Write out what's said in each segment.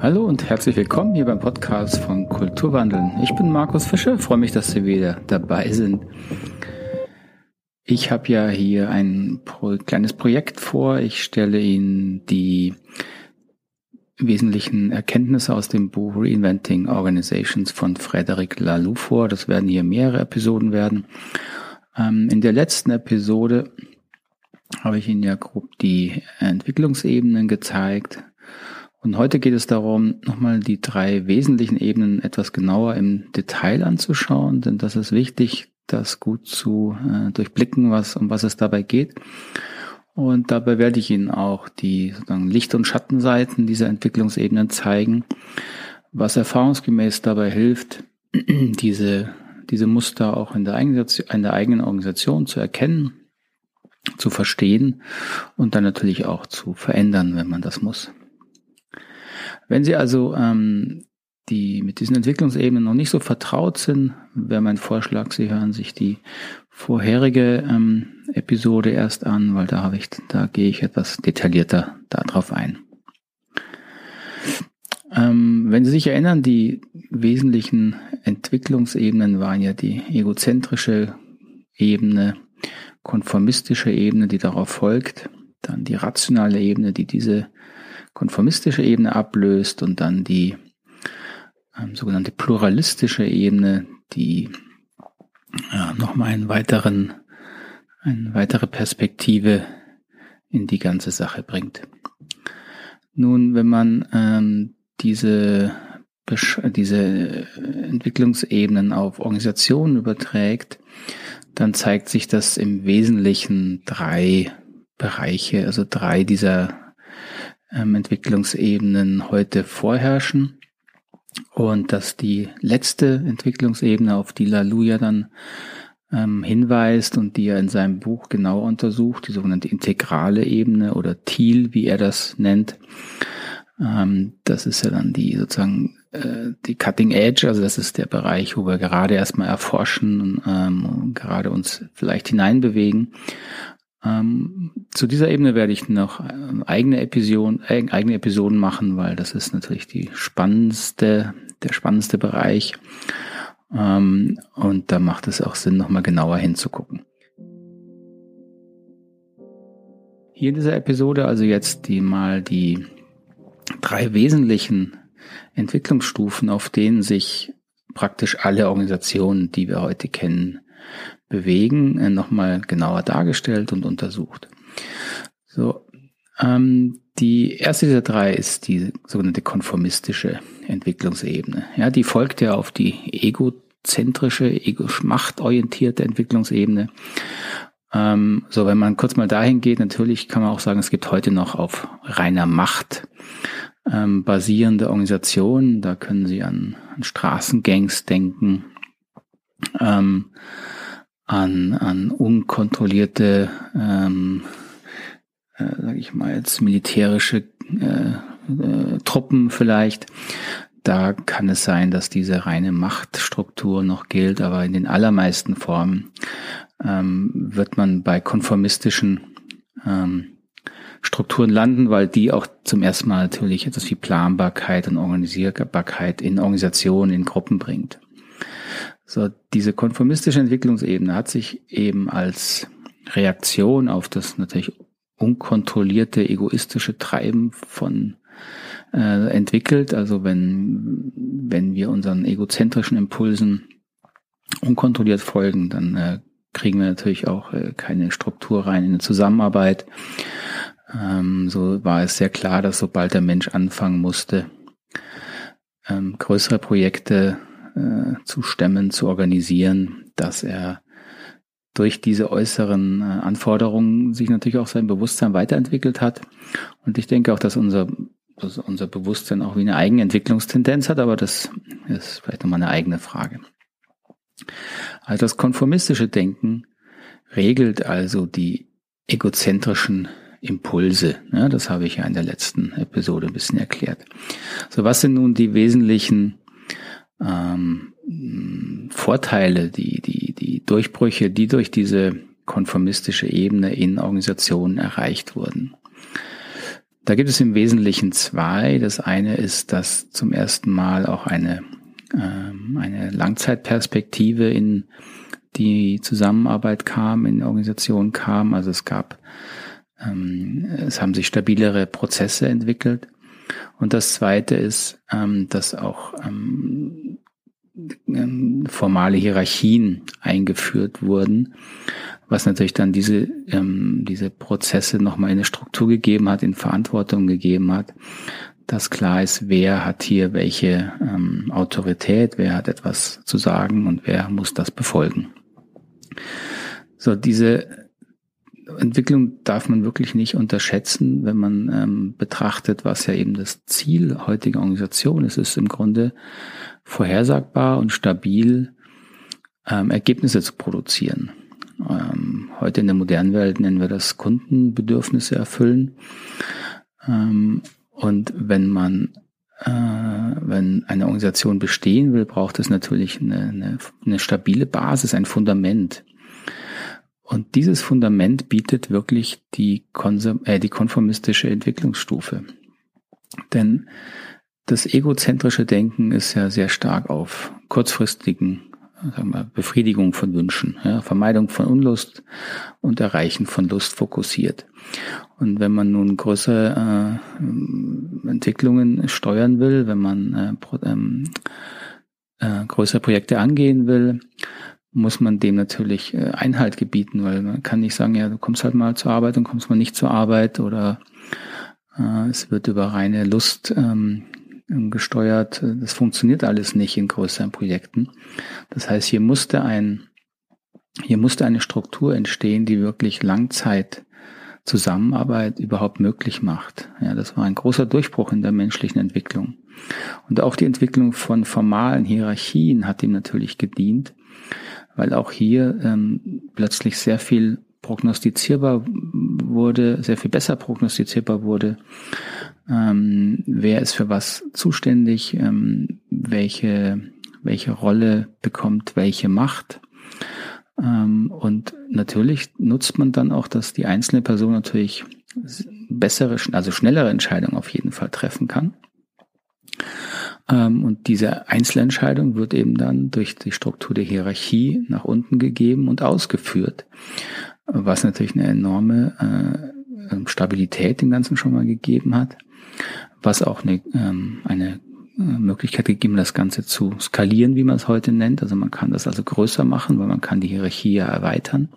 Hallo und herzlich willkommen hier beim Podcast von Kulturwandeln. Ich bin Markus Fischer, freue mich, dass Sie wieder dabei sind. Ich habe ja hier ein kleines Projekt vor. Ich stelle Ihnen die wesentlichen Erkenntnisse aus dem Buch Reinventing Organizations von Frederic Laloux vor. Das werden hier mehrere Episoden werden. Ähm, in der letzten Episode habe ich Ihnen ja grob die Entwicklungsebenen gezeigt und heute geht es darum, nochmal die drei wesentlichen Ebenen etwas genauer im Detail anzuschauen, denn das ist wichtig, das gut zu äh, durchblicken, was, um was es dabei geht. Und dabei werde ich Ihnen auch die sozusagen Licht- und Schattenseiten dieser Entwicklungsebenen zeigen, was erfahrungsgemäß dabei hilft, diese, diese Muster auch in der, eigenen, in der eigenen Organisation zu erkennen, zu verstehen und dann natürlich auch zu verändern, wenn man das muss. Wenn Sie also ähm, die mit diesen Entwicklungsebenen noch nicht so vertraut sind, wäre mein Vorschlag, Sie hören sich die vorherige ähm, Episode erst an, weil da habe ich, da gehe ich etwas detaillierter darauf ein. Ähm, wenn Sie sich erinnern, die wesentlichen Entwicklungsebenen waren ja die egozentrische Ebene, konformistische Ebene, die darauf folgt, dann die rationale Ebene, die diese konformistische Ebene ablöst und dann die ähm, sogenannte pluralistische Ebene, die ja, nochmal einen weiteren, eine weitere Perspektive in die ganze Sache bringt. Nun, wenn man ähm, diese, diese Entwicklungsebenen auf Organisationen überträgt, dann zeigt sich, dass im Wesentlichen drei Bereiche, also drei dieser ähm, Entwicklungsebenen heute vorherrschen und dass die letzte Entwicklungsebene, auf die Laluja dann ähm, hinweist und die er in seinem Buch genau untersucht, die sogenannte integrale Ebene oder TIL, wie er das nennt, ähm, das ist ja dann die sozusagen äh, die Cutting Edge, also das ist der Bereich, wo wir gerade erstmal erforschen und ähm, gerade uns vielleicht hineinbewegen. Ähm, zu dieser Ebene werde ich noch ähm, eigene Episoden, äh, eigene Episoden machen, weil das ist natürlich die spannendste, der spannendste Bereich. Ähm, und da macht es auch Sinn, nochmal genauer hinzugucken. Hier in dieser Episode also jetzt die mal die drei wesentlichen Entwicklungsstufen, auf denen sich praktisch alle Organisationen, die wir heute kennen, bewegen, äh, nochmal genauer dargestellt und untersucht. So, ähm, die erste dieser drei ist die sogenannte konformistische Entwicklungsebene. Ja, die folgt ja auf die egozentrische, ego-machtorientierte Entwicklungsebene. Ähm, so, wenn man kurz mal dahin geht, natürlich kann man auch sagen, es gibt heute noch auf reiner Macht ähm, basierende Organisationen. Da können Sie an, an Straßengangs denken. Ähm, an, an unkontrollierte, ähm, äh, sage ich mal jetzt militärische äh, äh, Truppen vielleicht. Da kann es sein, dass diese reine Machtstruktur noch gilt, aber in den allermeisten Formen ähm, wird man bei konformistischen ähm, Strukturen landen, weil die auch zum ersten Mal natürlich etwas wie Planbarkeit und Organisierbarkeit in Organisationen, in Gruppen bringt. So, diese konformistische Entwicklungsebene hat sich eben als Reaktion auf das natürlich unkontrollierte egoistische Treiben von äh, entwickelt. Also wenn, wenn wir unseren egozentrischen Impulsen unkontrolliert folgen, dann äh, kriegen wir natürlich auch äh, keine Struktur rein in eine Zusammenarbeit. Ähm, so war es sehr klar, dass sobald der Mensch anfangen musste, ähm, größere Projekte äh, zu stemmen, zu organisieren, dass er durch diese äußeren äh, Anforderungen sich natürlich auch sein Bewusstsein weiterentwickelt hat. Und ich denke auch, dass unser, dass unser Bewusstsein auch wie eine eigene Entwicklungstendenz hat, aber das ist vielleicht nochmal eine eigene Frage. Also das konformistische Denken regelt also die egozentrischen Impulse. Ja, das habe ich ja in der letzten Episode ein bisschen erklärt. So, was sind nun die wesentlichen ähm, Vorteile, die, die, die Durchbrüche, die durch diese konformistische Ebene in Organisationen erreicht wurden. Da gibt es im Wesentlichen zwei. Das eine ist, dass zum ersten Mal auch eine, ähm, eine Langzeitperspektive in die Zusammenarbeit kam, in Organisationen kam. Also es gab, ähm, es haben sich stabilere Prozesse entwickelt. Und das zweite ist, ähm, dass auch ähm, ähm, formale Hierarchien eingeführt wurden, was natürlich dann diese, ähm, diese Prozesse nochmal in eine Struktur gegeben hat, in Verantwortung gegeben hat, dass klar ist, wer hat hier welche ähm, Autorität, wer hat etwas zu sagen und wer muss das befolgen. So, diese Entwicklung darf man wirklich nicht unterschätzen, wenn man ähm, betrachtet, was ja eben das Ziel heutiger Organisation ist. Es ist im Grunde vorhersagbar und stabil ähm, Ergebnisse zu produzieren. Ähm, heute in der modernen Welt nennen wir das Kundenbedürfnisse erfüllen. Ähm, und wenn man äh, wenn eine Organisation bestehen will, braucht es natürlich eine, eine, eine stabile Basis, ein Fundament. Und dieses Fundament bietet wirklich die, äh, die konformistische Entwicklungsstufe. Denn das egozentrische Denken ist ja sehr stark auf kurzfristigen wir, Befriedigung von Wünschen, ja, Vermeidung von Unlust und Erreichen von Lust fokussiert. Und wenn man nun größere äh, Entwicklungen steuern will, wenn man äh, pro, ähm, äh, größere Projekte angehen will, muss man dem natürlich äh, Einhalt gebieten, weil man kann nicht sagen, ja, du kommst halt mal zur Arbeit und kommst mal nicht zur Arbeit oder äh, es wird über reine Lust ähm, gesteuert. Das funktioniert alles nicht in größeren Projekten. Das heißt, hier musste ein, hier musste eine Struktur entstehen, die wirklich Langzeit Zusammenarbeit überhaupt möglich macht. Ja, das war ein großer Durchbruch in der menschlichen Entwicklung. Und auch die Entwicklung von formalen Hierarchien hat ihm natürlich gedient, weil auch hier ähm, plötzlich sehr viel prognostizierbar wurde, sehr viel besser prognostizierbar wurde ähm, wer ist für was zuständig, ähm, welche, welche Rolle bekommt welche Macht. Ähm, und natürlich nutzt man dann auch, dass die einzelne Person natürlich bessere, also schnellere Entscheidungen auf jeden Fall treffen kann. Ähm, und diese Einzelentscheidung wird eben dann durch die Struktur der Hierarchie nach unten gegeben und ausgeführt, was natürlich eine enorme äh, Stabilität dem Ganzen schon mal gegeben hat was auch eine, ähm, eine äh, Möglichkeit gegeben, das Ganze zu skalieren, wie man es heute nennt. Also man kann das also größer machen, weil man kann die Hierarchie ja erweitern.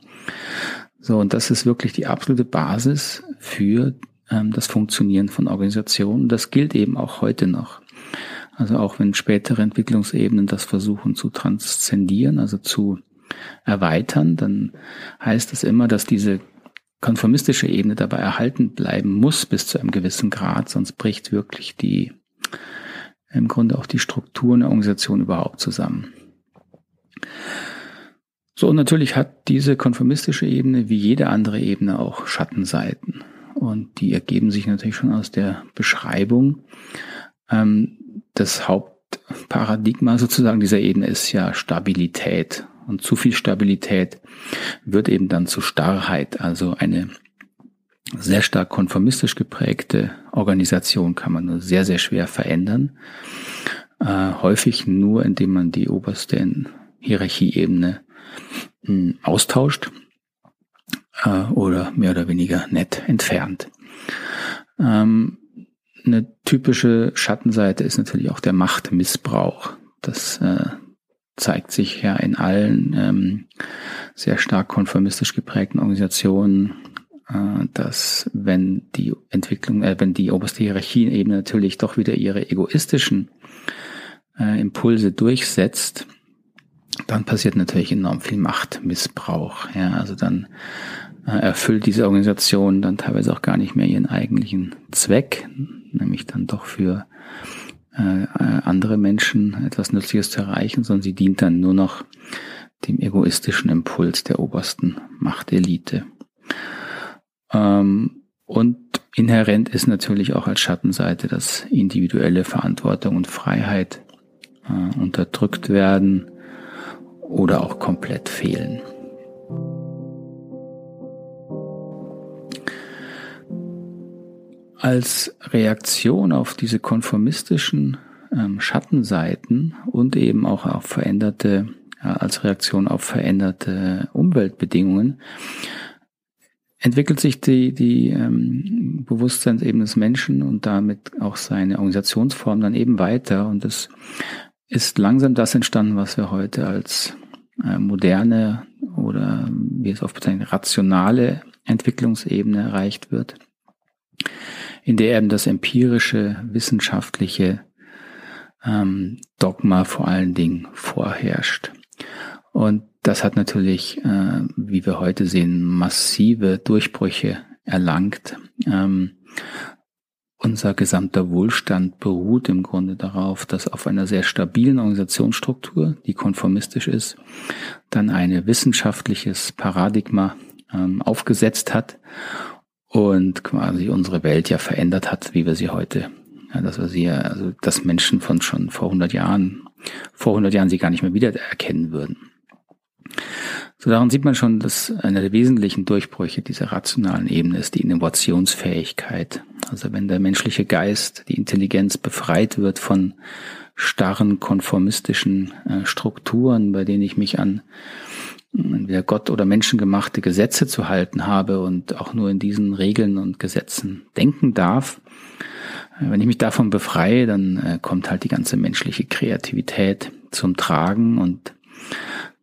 So, und das ist wirklich die absolute Basis für ähm, das Funktionieren von Organisationen. Das gilt eben auch heute noch. Also auch wenn spätere Entwicklungsebenen das versuchen zu transzendieren, also zu erweitern, dann heißt das immer, dass diese konformistische Ebene dabei erhalten bleiben muss bis zu einem gewissen Grad, sonst bricht wirklich die, im Grunde auch die Struktur einer Organisation überhaupt zusammen. So, und natürlich hat diese konformistische Ebene wie jede andere Ebene auch Schattenseiten. Und die ergeben sich natürlich schon aus der Beschreibung. Ähm, das Hauptparadigma sozusagen dieser Ebene ist ja Stabilität. Und zu viel Stabilität wird eben dann zu Starrheit, also eine sehr stark konformistisch geprägte Organisation kann man nur sehr, sehr schwer verändern. Äh, häufig nur, indem man die oberste Hierarchieebene hm, austauscht äh, oder mehr oder weniger nett entfernt. Ähm, eine typische Schattenseite ist natürlich auch der Machtmissbrauch. Das äh, zeigt sich ja in allen ähm, sehr stark konformistisch geprägten Organisationen, äh, dass wenn die Entwicklung, äh, wenn die oberste Hierarchieebene natürlich doch wieder ihre egoistischen äh, Impulse durchsetzt, dann passiert natürlich enorm viel Machtmissbrauch. Ja, also dann erfüllt diese Organisation dann teilweise auch gar nicht mehr ihren eigentlichen Zweck, nämlich dann doch für äh, äh, andere Menschen etwas Nützliches zu erreichen, sondern sie dient dann nur noch dem egoistischen Impuls der obersten Machtelite. Ähm, und inhärent ist natürlich auch als Schattenseite, dass individuelle Verantwortung und Freiheit äh, unterdrückt werden oder auch komplett fehlen. Als Reaktion auf diese konformistischen ähm, Schattenseiten und eben auch auf veränderte, ja, als Reaktion auf veränderte Umweltbedingungen entwickelt sich die, die ähm, Bewusstseinsebene des Menschen und damit auch seine Organisationsform dann eben weiter. Und es ist langsam das entstanden, was wir heute als äh, moderne oder wie es oft bezeichnet, rationale Entwicklungsebene erreicht wird, in der eben das empirische, wissenschaftliche ähm, Dogma vor allen Dingen vorherrscht. Und das hat natürlich, äh, wie wir heute sehen, massive Durchbrüche erlangt. Ähm, unser gesamter Wohlstand beruht im Grunde darauf, dass auf einer sehr stabilen Organisationsstruktur, die konformistisch ist, dann ein wissenschaftliches Paradigma ähm, aufgesetzt hat und quasi unsere Welt ja verändert hat, wie wir sie heute, ja, dass wir sie, also dass Menschen von schon vor 100 Jahren, vor 100 Jahren sie gar nicht mehr wiedererkennen würden. So daran sieht man schon, dass einer der wesentlichen Durchbrüche dieser rationalen Ebene ist die Innovationsfähigkeit. Also wenn der menschliche Geist, die Intelligenz befreit wird von starren konformistischen äh, Strukturen, bei denen ich mich an entweder Gott oder menschengemachte Gesetze zu halten habe und auch nur in diesen Regeln und Gesetzen denken darf. Äh, wenn ich mich davon befreie, dann äh, kommt halt die ganze menschliche Kreativität zum Tragen und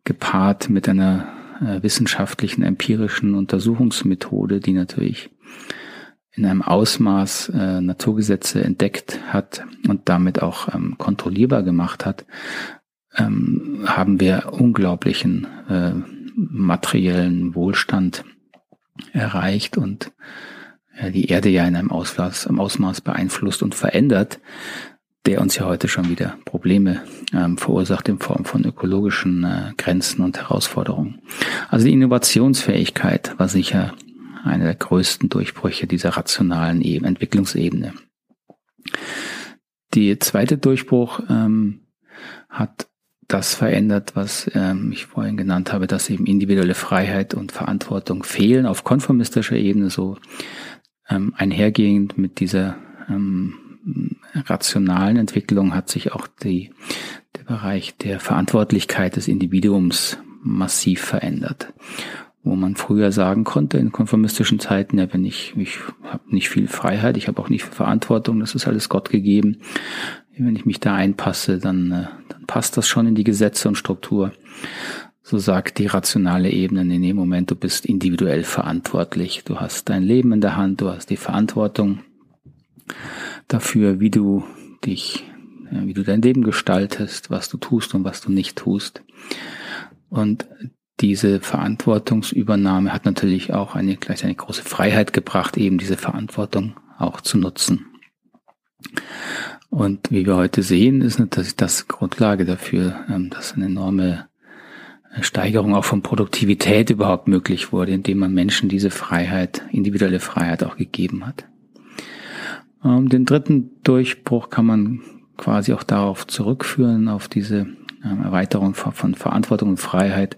gepaart mit einer äh, wissenschaftlichen, empirischen Untersuchungsmethode, die natürlich in einem Ausmaß äh, Naturgesetze entdeckt hat und damit auch ähm, kontrollierbar gemacht hat, ähm, haben wir unglaublichen äh, materiellen Wohlstand erreicht und äh, die Erde ja in einem Ausmaß, im Ausmaß beeinflusst und verändert, der uns ja heute schon wieder Probleme ähm, verursacht in Form von ökologischen äh, Grenzen und Herausforderungen. Also die Innovationsfähigkeit war sicher einer der größten Durchbrüche dieser rationalen Eben Entwicklungsebene. Die zweite Durchbruch ähm, hat das verändert, was ähm, ich vorhin genannt habe, dass eben individuelle Freiheit und Verantwortung fehlen auf konformistischer Ebene, so ähm, einhergehend mit dieser ähm, rationalen Entwicklung hat sich auch die, der Bereich der Verantwortlichkeit des Individuums massiv verändert. Wo man früher sagen konnte in konformistischen Zeiten, ja, wenn ich, ich habe nicht viel Freiheit, ich habe auch nicht viel Verantwortung, das ist alles Gott gegeben. Wenn ich mich da einpasse, dann, äh, dann passt das schon in die Gesetze und Struktur. So sagt die rationale Ebene in dem Moment, du bist individuell verantwortlich. Du hast dein Leben in der Hand, du hast die Verantwortung dafür, wie du dich, wie du dein Leben gestaltest, was du tust und was du nicht tust. Und diese Verantwortungsübernahme hat natürlich auch eine gleich eine große Freiheit gebracht, eben diese Verantwortung auch zu nutzen. Und wie wir heute sehen, ist natürlich das Grundlage dafür, ähm, dass eine enorme Steigerung auch von Produktivität überhaupt möglich wurde, indem man Menschen diese Freiheit, individuelle Freiheit auch gegeben hat. Ähm, den dritten Durchbruch kann man quasi auch darauf zurückführen, auf diese ähm, Erweiterung von Verantwortung und Freiheit,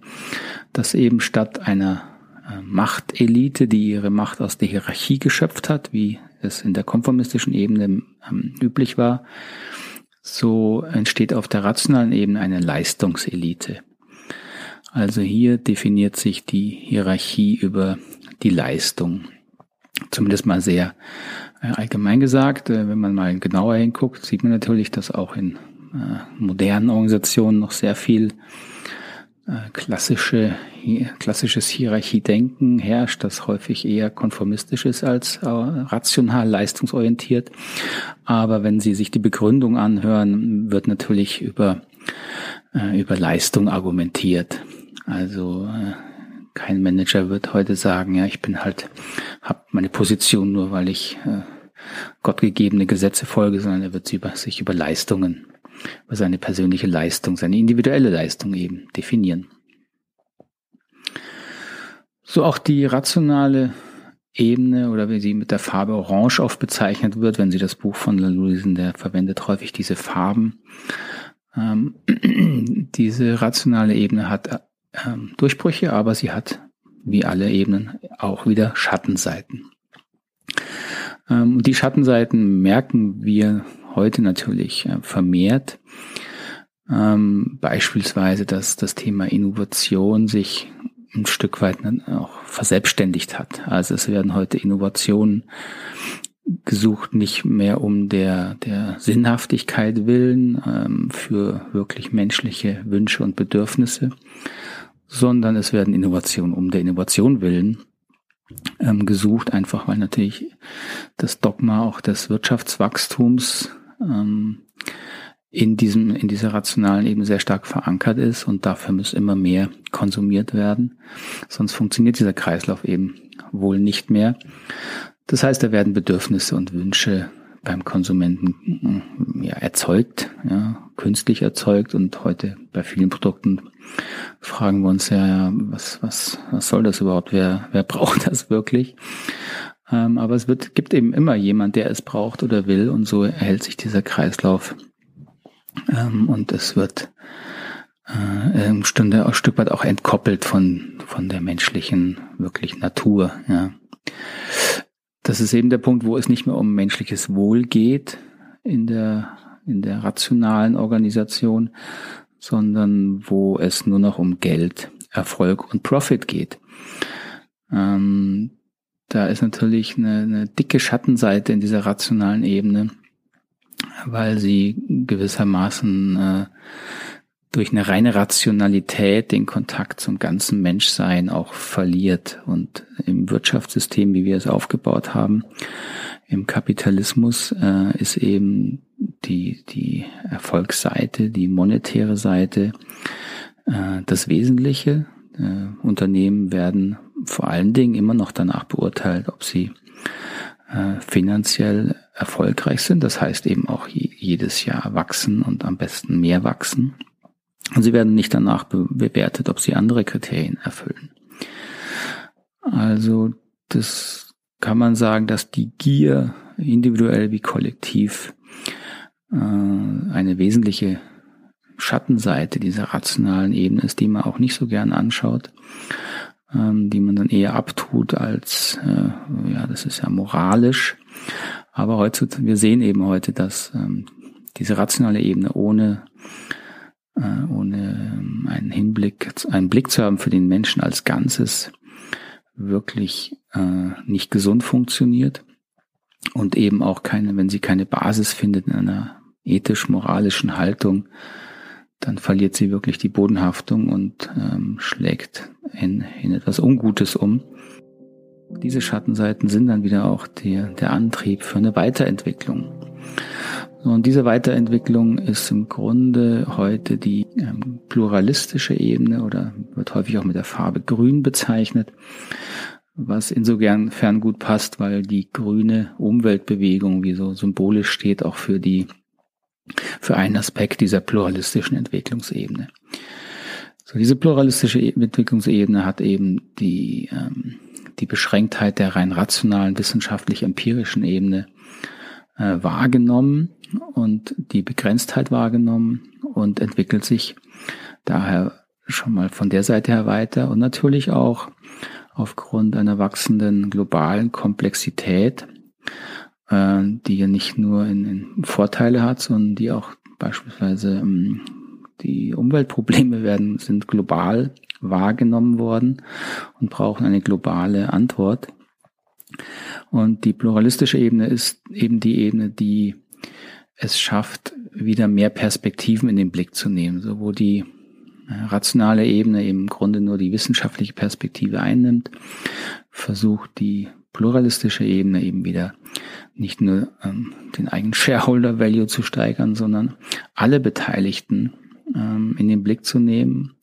dass eben statt einer äh, Machtelite, die ihre Macht aus der Hierarchie geschöpft hat, wie es in der konformistischen Ebene ähm, üblich war, so entsteht auf der rationalen Ebene eine Leistungselite. Also hier definiert sich die Hierarchie über die Leistung. Zumindest mal sehr äh, allgemein gesagt, äh, wenn man mal genauer hinguckt, sieht man natürlich, dass auch in äh, modernen Organisationen noch sehr viel klassische, klassisches Hierarchiedenken herrscht, das häufig eher konformistisch ist als rational leistungsorientiert. Aber wenn Sie sich die Begründung anhören, wird natürlich über, über Leistung argumentiert. Also kein Manager wird heute sagen, ja, ich bin halt, habe meine Position nur, weil ich äh, gottgegebene Gesetze folge, sondern er wird sich über Leistungen, über seine persönliche Leistung, seine individuelle Leistung eben definieren. So auch die rationale Ebene oder wie sie mit der Farbe Orange oft bezeichnet wird, wenn Sie das Buch von Lalouisen, der verwendet häufig diese Farben. Ähm, diese rationale Ebene hat ähm, Durchbrüche, aber sie hat, wie alle Ebenen, auch wieder Schattenseiten. Ähm, die Schattenseiten merken wir heute natürlich äh, vermehrt. Ähm, beispielsweise, dass das Thema Innovation sich ein Stück weit auch verselbstständigt hat. Also es werden heute Innovationen gesucht, nicht mehr um der, der Sinnhaftigkeit willen ähm, für wirklich menschliche Wünsche und Bedürfnisse, sondern es werden Innovationen um der Innovation willen ähm, gesucht, einfach weil natürlich das Dogma auch des Wirtschaftswachstums ähm, in diesem, in dieser rationalen Ebene sehr stark verankert ist und dafür muss immer mehr konsumiert werden. Sonst funktioniert dieser Kreislauf eben wohl nicht mehr. Das heißt, da werden Bedürfnisse und Wünsche beim Konsumenten ja, erzeugt, ja, künstlich erzeugt und heute bei vielen Produkten fragen wir uns ja, ja was, was, was soll das überhaupt? Wer, wer braucht das wirklich? Ähm, aber es wird, gibt eben immer jemand, der es braucht oder will und so erhält sich dieser Kreislauf ähm, und es wird äh, im Stunde ein Stück weit auch entkoppelt von, von der menschlichen wirklich Natur. Ja. Das ist eben der Punkt, wo es nicht mehr um menschliches Wohl geht in der, in der rationalen Organisation, sondern wo es nur noch um Geld, Erfolg und Profit geht. Ähm, da ist natürlich eine, eine dicke Schattenseite in dieser rationalen Ebene, weil sie gewissermaßen äh, durch eine reine Rationalität den Kontakt zum ganzen Menschsein auch verliert. Und im Wirtschaftssystem, wie wir es aufgebaut haben, im Kapitalismus äh, ist eben die, die Erfolgsseite, die monetäre Seite äh, das Wesentliche. Äh, Unternehmen werden vor allen Dingen immer noch danach beurteilt, ob sie äh, finanziell erfolgreich sind. Das heißt eben auch jedes Jahr wachsen und am besten mehr wachsen. Und sie werden nicht danach be bewertet, ob sie andere Kriterien erfüllen. Also das kann man sagen, dass die Gier individuell wie kollektiv äh, eine wesentliche Schattenseite dieser rationalen Ebene ist, die man auch nicht so gern anschaut, ähm, die man dann eher abtut als, äh, ja, das ist ja moralisch. Aber heutzutage, wir sehen eben heute, dass ähm, diese rationale Ebene ohne äh, ohne ähm, einen Hinblick, einen Blick zu haben für den Menschen als Ganzes wirklich äh, nicht gesund funktioniert und eben auch keine, wenn sie keine Basis findet in einer ethisch-moralischen Haltung, dann verliert sie wirklich die Bodenhaftung und ähm, schlägt in, in etwas Ungutes um. Diese Schattenseiten sind dann wieder auch der, der Antrieb für eine Weiterentwicklung. Und diese Weiterentwicklung ist im Grunde heute die ähm, pluralistische Ebene oder wird häufig auch mit der Farbe Grün bezeichnet, was insofern gut passt, weil die grüne Umweltbewegung, wie so symbolisch steht, auch für die, für einen Aspekt dieser pluralistischen Entwicklungsebene. So, diese pluralistische e-, Entwicklungsebene hat eben die, ähm, die Beschränktheit der rein rationalen, wissenschaftlich-empirischen Ebene äh, wahrgenommen und die Begrenztheit wahrgenommen und entwickelt sich daher schon mal von der Seite her weiter und natürlich auch aufgrund einer wachsenden globalen Komplexität, äh, die ja nicht nur in, in Vorteile hat, sondern die auch beispielsweise ähm, die Umweltprobleme werden, sind global wahrgenommen worden und brauchen eine globale Antwort. Und die pluralistische Ebene ist eben die Ebene, die es schafft, wieder mehr Perspektiven in den Blick zu nehmen, so wo die äh, rationale Ebene eben im Grunde nur die wissenschaftliche Perspektive einnimmt, versucht die pluralistische Ebene eben wieder nicht nur ähm, den eigenen Shareholder Value zu steigern, sondern alle Beteiligten ähm, in den Blick zu nehmen.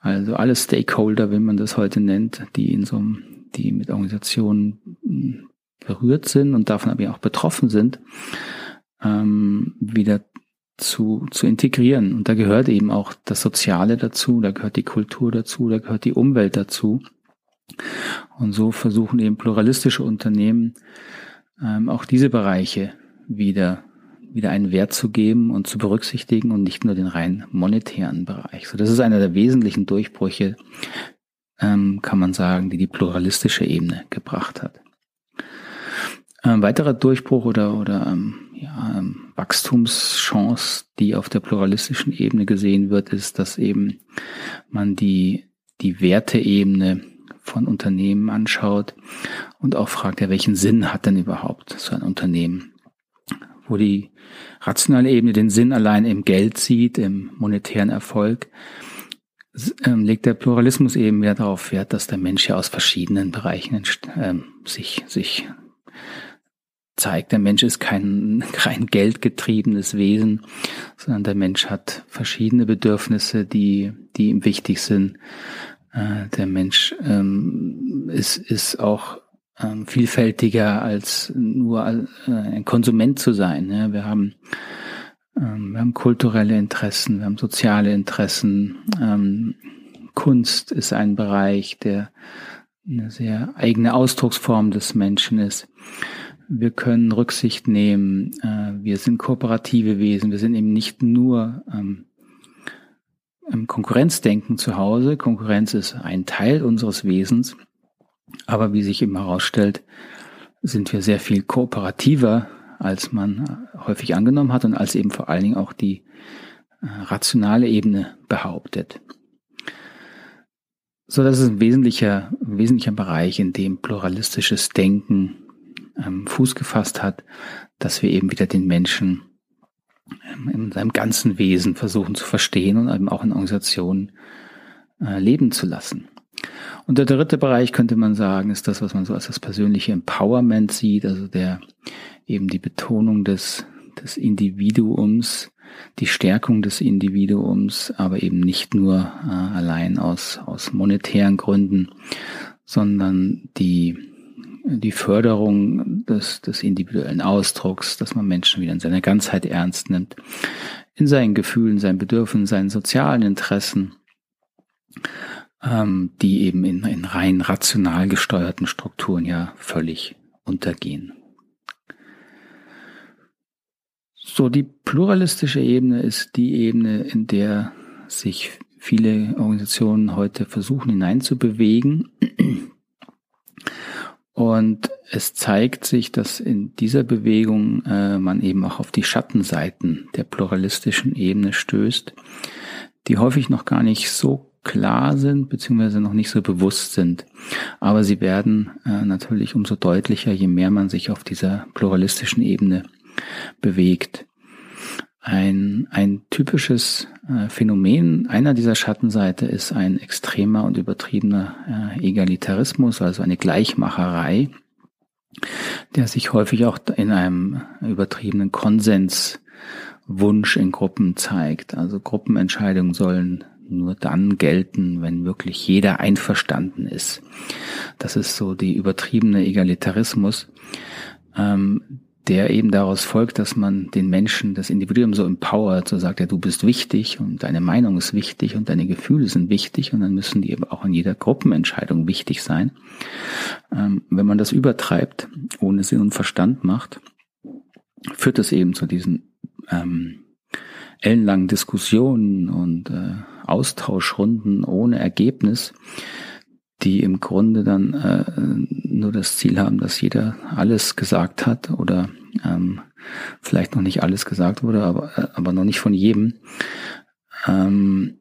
Also alle Stakeholder, wie man das heute nennt, die in so einem die mit Organisationen hm, berührt sind und davon aber auch betroffen sind, ähm, wieder zu, zu integrieren. Und da gehört eben auch das Soziale dazu, da gehört die Kultur dazu, da gehört die Umwelt dazu. Und so versuchen eben pluralistische Unternehmen ähm, auch diese Bereiche wieder wieder einen Wert zu geben und zu berücksichtigen und nicht nur den rein monetären Bereich. So, das ist einer der wesentlichen Durchbrüche, ähm, kann man sagen, die die pluralistische Ebene gebracht hat. Ein weiterer Durchbruch oder, oder ähm, ja, ähm, Wachstumschance, die auf der pluralistischen Ebene gesehen wird, ist, dass eben man die, die Werteebene von Unternehmen anschaut und auch fragt, ja, welchen Sinn hat denn überhaupt so ein Unternehmen? Wo die rationale Ebene den Sinn allein im Geld sieht, im monetären Erfolg, ähm, legt der Pluralismus eben mehr darauf Wert, dass der Mensch ja aus verschiedenen Bereichen ähm, sich, sich zeigt, der Mensch ist kein, kein geldgetriebenes Wesen, sondern der Mensch hat verschiedene Bedürfnisse, die, die ihm wichtig sind. Äh, der Mensch ähm, ist, ist auch ähm, vielfältiger als nur äh, ein Konsument zu sein. Ja? Wir haben ähm, wir haben kulturelle Interessen, wir haben soziale Interessen. Ähm, Kunst ist ein Bereich, der eine sehr eigene Ausdrucksform des Menschen ist. Wir können Rücksicht nehmen. Äh, wir sind kooperative Wesen. Wir sind eben nicht nur ähm, Konkurrenzdenken zu Hause. Konkurrenz ist ein Teil unseres Wesens. Aber wie sich eben herausstellt, sind wir sehr viel kooperativer, als man häufig angenommen hat und als eben vor allen Dingen auch die äh, rationale Ebene behauptet. So, das ist ein wesentlicher, ein wesentlicher Bereich, in dem pluralistisches Denken ähm, Fuß gefasst hat, dass wir eben wieder den Menschen in seinem ganzen Wesen versuchen zu verstehen und eben auch in Organisationen äh, leben zu lassen. Und der dritte Bereich könnte man sagen, ist das, was man so als das persönliche Empowerment sieht, also der eben die Betonung des, des Individuums, die Stärkung des Individuums, aber eben nicht nur äh, allein aus, aus monetären Gründen, sondern die die Förderung des, des individuellen Ausdrucks, dass man Menschen wieder in seiner Ganzheit ernst nimmt, in seinen Gefühlen, seinen Bedürfnissen, seinen sozialen Interessen, ähm, die eben in, in rein rational gesteuerten Strukturen ja völlig untergehen. So, die pluralistische Ebene ist die Ebene, in der sich viele Organisationen heute versuchen hineinzubewegen. Und es zeigt sich, dass in dieser Bewegung äh, man eben auch auf die Schattenseiten der pluralistischen Ebene stößt, die häufig noch gar nicht so klar sind, beziehungsweise noch nicht so bewusst sind. Aber sie werden äh, natürlich umso deutlicher, je mehr man sich auf dieser pluralistischen Ebene bewegt. Ein, ein typisches äh, Phänomen einer dieser Schattenseite ist ein extremer und übertriebener äh, Egalitarismus, also eine Gleichmacherei, der sich häufig auch in einem übertriebenen Konsenswunsch in Gruppen zeigt. Also Gruppenentscheidungen sollen nur dann gelten, wenn wirklich jeder einverstanden ist. Das ist so die übertriebene Egalitarismus, ähm, der eben daraus folgt, dass man den Menschen, das Individuum so empowert, so sagt er, du bist wichtig und deine Meinung ist wichtig und deine Gefühle sind wichtig und dann müssen die eben auch in jeder Gruppenentscheidung wichtig sein. Ähm, wenn man das übertreibt, ohne Sinn und Verstand macht, führt es eben zu diesen ähm, ellenlangen Diskussionen und äh, Austauschrunden ohne Ergebnis, die im Grunde dann äh, nur das Ziel haben, dass jeder alles gesagt hat oder ähm, vielleicht noch nicht alles gesagt wurde, aber, äh, aber noch nicht von jedem. Ähm,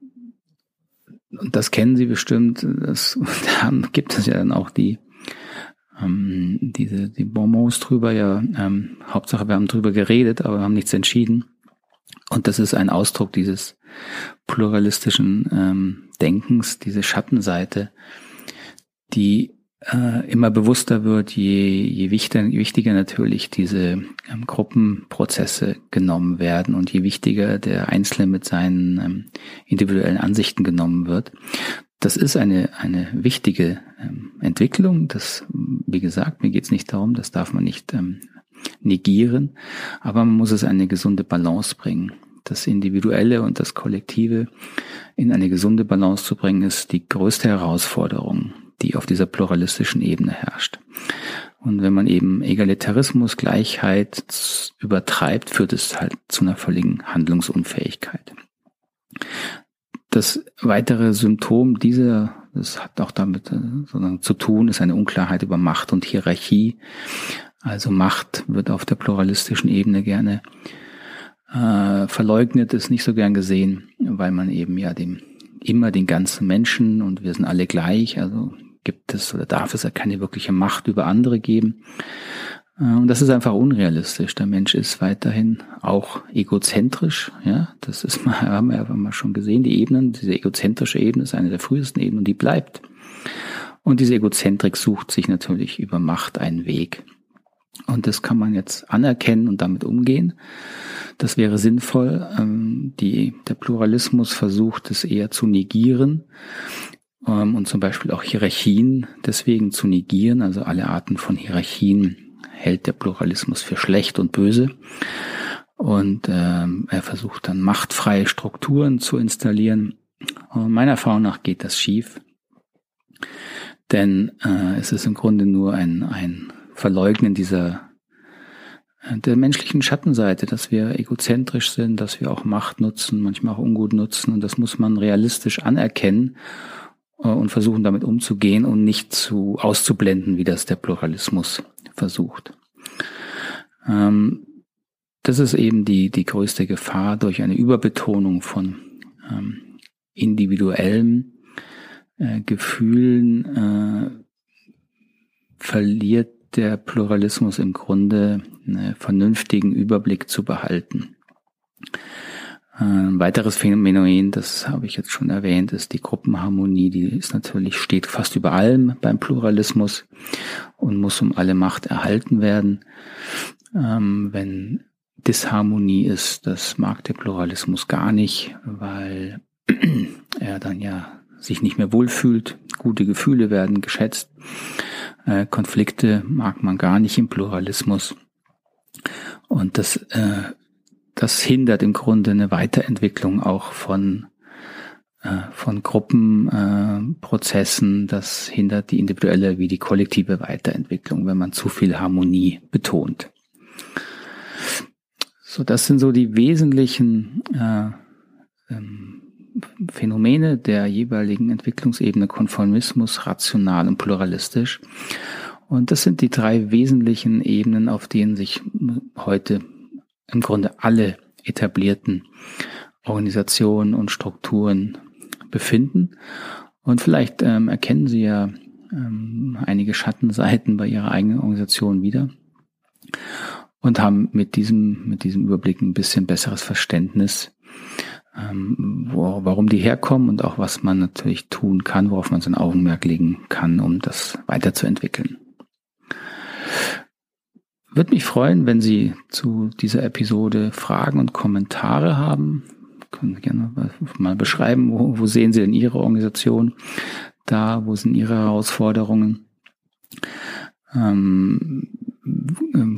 das kennen Sie bestimmt. Das, da gibt es ja dann auch die ähm, diese die Bonbons drüber. Ja, ähm, Hauptsache wir haben drüber geredet, aber wir haben nichts entschieden. Und das ist ein Ausdruck dieses pluralistischen ähm, Denkens, diese Schattenseite, die äh, immer bewusster wird, je, je wichtiger, wichtiger natürlich diese ähm, Gruppenprozesse genommen werden und je wichtiger der Einzelne mit seinen ähm, individuellen Ansichten genommen wird. Das ist eine, eine wichtige ähm, Entwicklung. Das, wie gesagt, mir geht es nicht darum, das darf man nicht ähm, negieren, aber man muss es eine gesunde Balance bringen. Das Individuelle und das Kollektive in eine gesunde Balance zu bringen, ist die größte Herausforderung die auf dieser pluralistischen Ebene herrscht. Und wenn man eben Egalitarismus, Gleichheit übertreibt, führt es halt zu einer völligen Handlungsunfähigkeit. Das weitere Symptom dieser, das hat auch damit äh, sondern zu tun, ist eine Unklarheit über Macht und Hierarchie. Also Macht wird auf der pluralistischen Ebene gerne äh, verleugnet, ist nicht so gern gesehen, weil man eben ja dem immer den ganzen Menschen und wir sind alle gleich, also gibt es oder darf es ja keine wirkliche Macht über andere geben. Äh, und das ist einfach unrealistisch. Der Mensch ist weiterhin auch egozentrisch. Ja, das ist mal, haben wir ja mal schon gesehen. Die Ebenen, diese egozentrische Ebene ist eine der frühesten Ebenen und die bleibt. Und diese Egozentrik sucht sich natürlich über Macht einen Weg. Und das kann man jetzt anerkennen und damit umgehen. Das wäre sinnvoll. Ähm, die, der Pluralismus versucht es eher zu negieren ähm, und zum Beispiel auch Hierarchien deswegen zu negieren. Also alle Arten von Hierarchien hält der Pluralismus für schlecht und böse. Und ähm, er versucht dann machtfreie Strukturen zu installieren. Und meiner Erfahrung nach geht das schief. Denn äh, es ist im Grunde nur ein, ein Verleugnen dieser äh, der menschlichen Schattenseite, dass wir egozentrisch sind, dass wir auch Macht nutzen, manchmal auch ungut nutzen und das muss man realistisch anerkennen äh, und versuchen damit umzugehen und nicht zu auszublenden, wie das der Pluralismus versucht. Ähm, das ist eben die, die größte Gefahr durch eine Überbetonung von ähm, individuellen äh, Gefühlen verliert der Pluralismus im Grunde einen vernünftigen Überblick zu behalten. Ein weiteres Phänomen, das habe ich jetzt schon erwähnt, ist die Gruppenharmonie. Die ist natürlich, steht fast über allem beim Pluralismus und muss um alle Macht erhalten werden. Ähm, wenn Disharmonie ist, das mag der Pluralismus gar nicht, weil er dann ja sich nicht mehr wohlfühlt. Gute Gefühle werden geschätzt. Äh, Konflikte mag man gar nicht im Pluralismus. Und das, äh, das hindert im Grunde eine Weiterentwicklung auch von, äh, von Gruppenprozessen. Äh, das hindert die individuelle wie die kollektive Weiterentwicklung, wenn man zu viel Harmonie betont. So, das sind so die wesentlichen äh, ähm, Phänomene der jeweiligen Entwicklungsebene Konformismus, rational und pluralistisch. Und das sind die drei wesentlichen Ebenen, auf denen sich heute im Grunde alle etablierten Organisationen und Strukturen befinden. Und vielleicht ähm, erkennen Sie ja ähm, einige Schattenseiten bei Ihrer eigenen Organisation wieder und haben mit diesem, mit diesem Überblick ein bisschen besseres Verständnis ähm, wo, warum die herkommen und auch was man natürlich tun kann, worauf man sein Augenmerk legen kann, um das weiterzuentwickeln. Würde mich freuen, wenn Sie zu dieser Episode Fragen und Kommentare haben. Können Sie gerne mal beschreiben, wo, wo sehen Sie denn Ihre Organisation da, wo sind Ihre Herausforderungen. Ähm,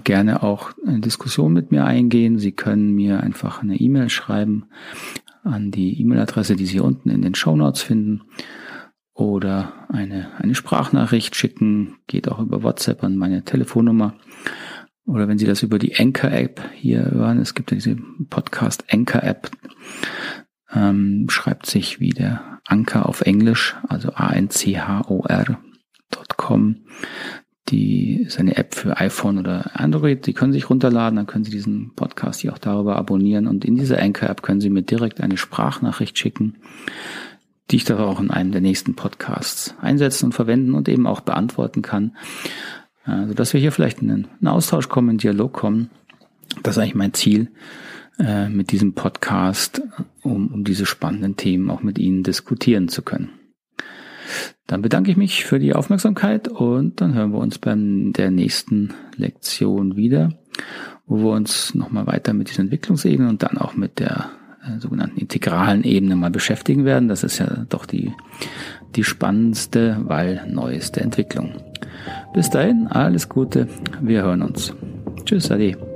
gerne auch eine Diskussion mit mir eingehen. Sie können mir einfach eine E-Mail schreiben an die E-Mail-Adresse, die Sie unten in den Show Notes finden. Oder eine, eine Sprachnachricht schicken, geht auch über WhatsApp an meine Telefonnummer. Oder wenn Sie das über die Anchor-App hier hören, es gibt ja diese Podcast Anchor-App, ähm, schreibt sich wie der Anker auf Englisch, also A-N-C-H-O-R.com. Die ist eine App für iPhone oder Android. Die können sich runterladen, dann können Sie diesen Podcast hier auch darüber abonnieren. Und in dieser Anchor-App können Sie mir direkt eine Sprachnachricht schicken, die ich dann auch in einem der nächsten Podcasts einsetzen und verwenden und eben auch beantworten kann. Also, dass wir hier vielleicht in einen Austausch kommen, in Dialog kommen. Das ist eigentlich mein Ziel äh, mit diesem Podcast, um, um diese spannenden Themen auch mit Ihnen diskutieren zu können. Dann bedanke ich mich für die Aufmerksamkeit und dann hören wir uns beim der nächsten Lektion wieder, wo wir uns nochmal weiter mit diesen Entwicklungsebenen und dann auch mit der äh, sogenannten integralen Ebene mal beschäftigen werden. Das ist ja doch die, die spannendste, weil neueste Entwicklung. Bis dahin, alles Gute, wir hören uns. Tschüss, Ade.